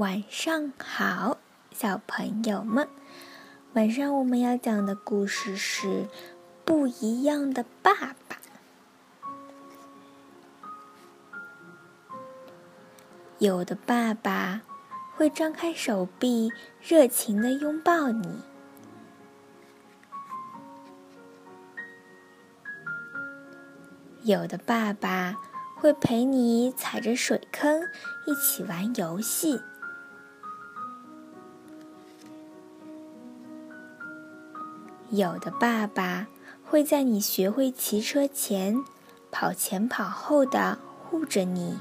晚上好，小朋友们。晚上我们要讲的故事是《不一样的爸爸》。有的爸爸会张开手臂，热情的拥抱你；有的爸爸会陪你踩着水坑，一起玩游戏。有的爸爸会在你学会骑车前，跑前跑后的护着你，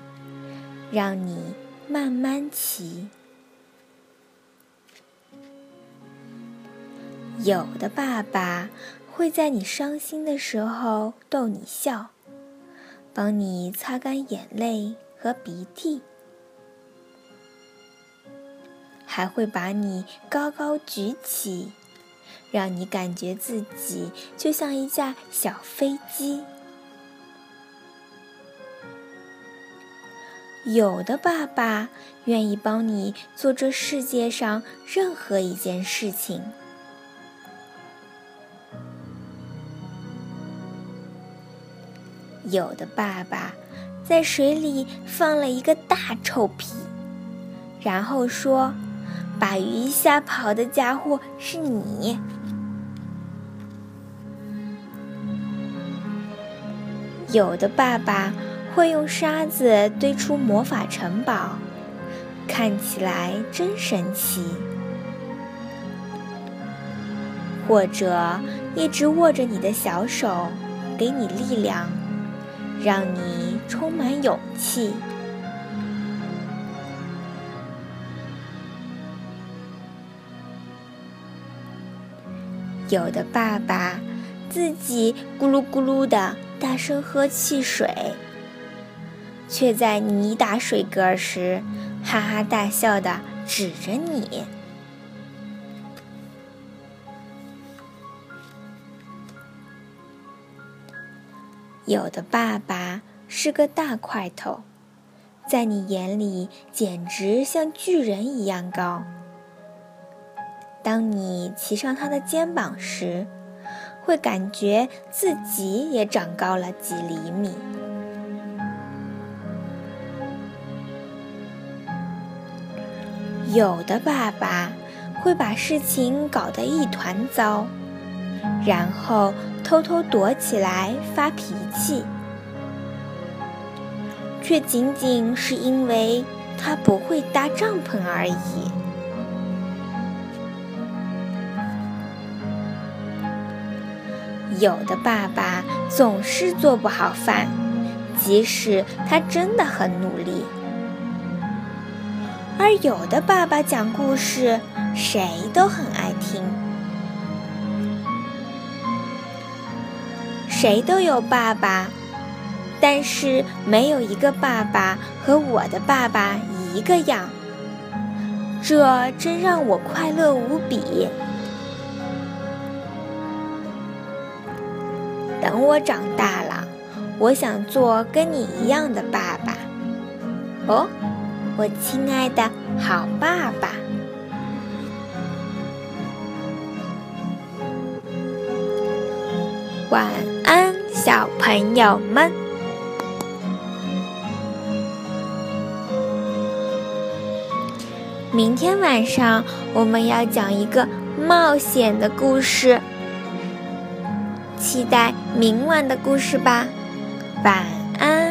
让你慢慢骑；有的爸爸会在你伤心的时候逗你笑，帮你擦干眼泪和鼻涕，还会把你高高举起。让你感觉自己就像一架小飞机。有的爸爸愿意帮你做这世界上任何一件事情。有的爸爸在水里放了一个大臭屁，然后说：“把鱼吓跑的家伙是你。”有的爸爸会用沙子堆出魔法城堡，看起来真神奇；或者一直握着你的小手，给你力量，让你充满勇气。有的爸爸自己咕噜咕噜的。大声喝汽水，却在你打水嗝时哈哈大笑的指着你。有的爸爸是个大块头，在你眼里简直像巨人一样高。当你骑上他的肩膀时，会感觉自己也长高了几厘米。有的爸爸会把事情搞得一团糟，然后偷偷躲起来发脾气，却仅仅是因为他不会搭帐篷而已。有的爸爸总是做不好饭，即使他真的很努力；而有的爸爸讲故事，谁都很爱听。谁都有爸爸，但是没有一个爸爸和我的爸爸一个样，这真让我快乐无比。等我长大了，我想做跟你一样的爸爸。哦，我亲爱的好爸爸。晚安，小朋友们。明天晚上我们要讲一个冒险的故事。期待明晚的故事吧，晚安。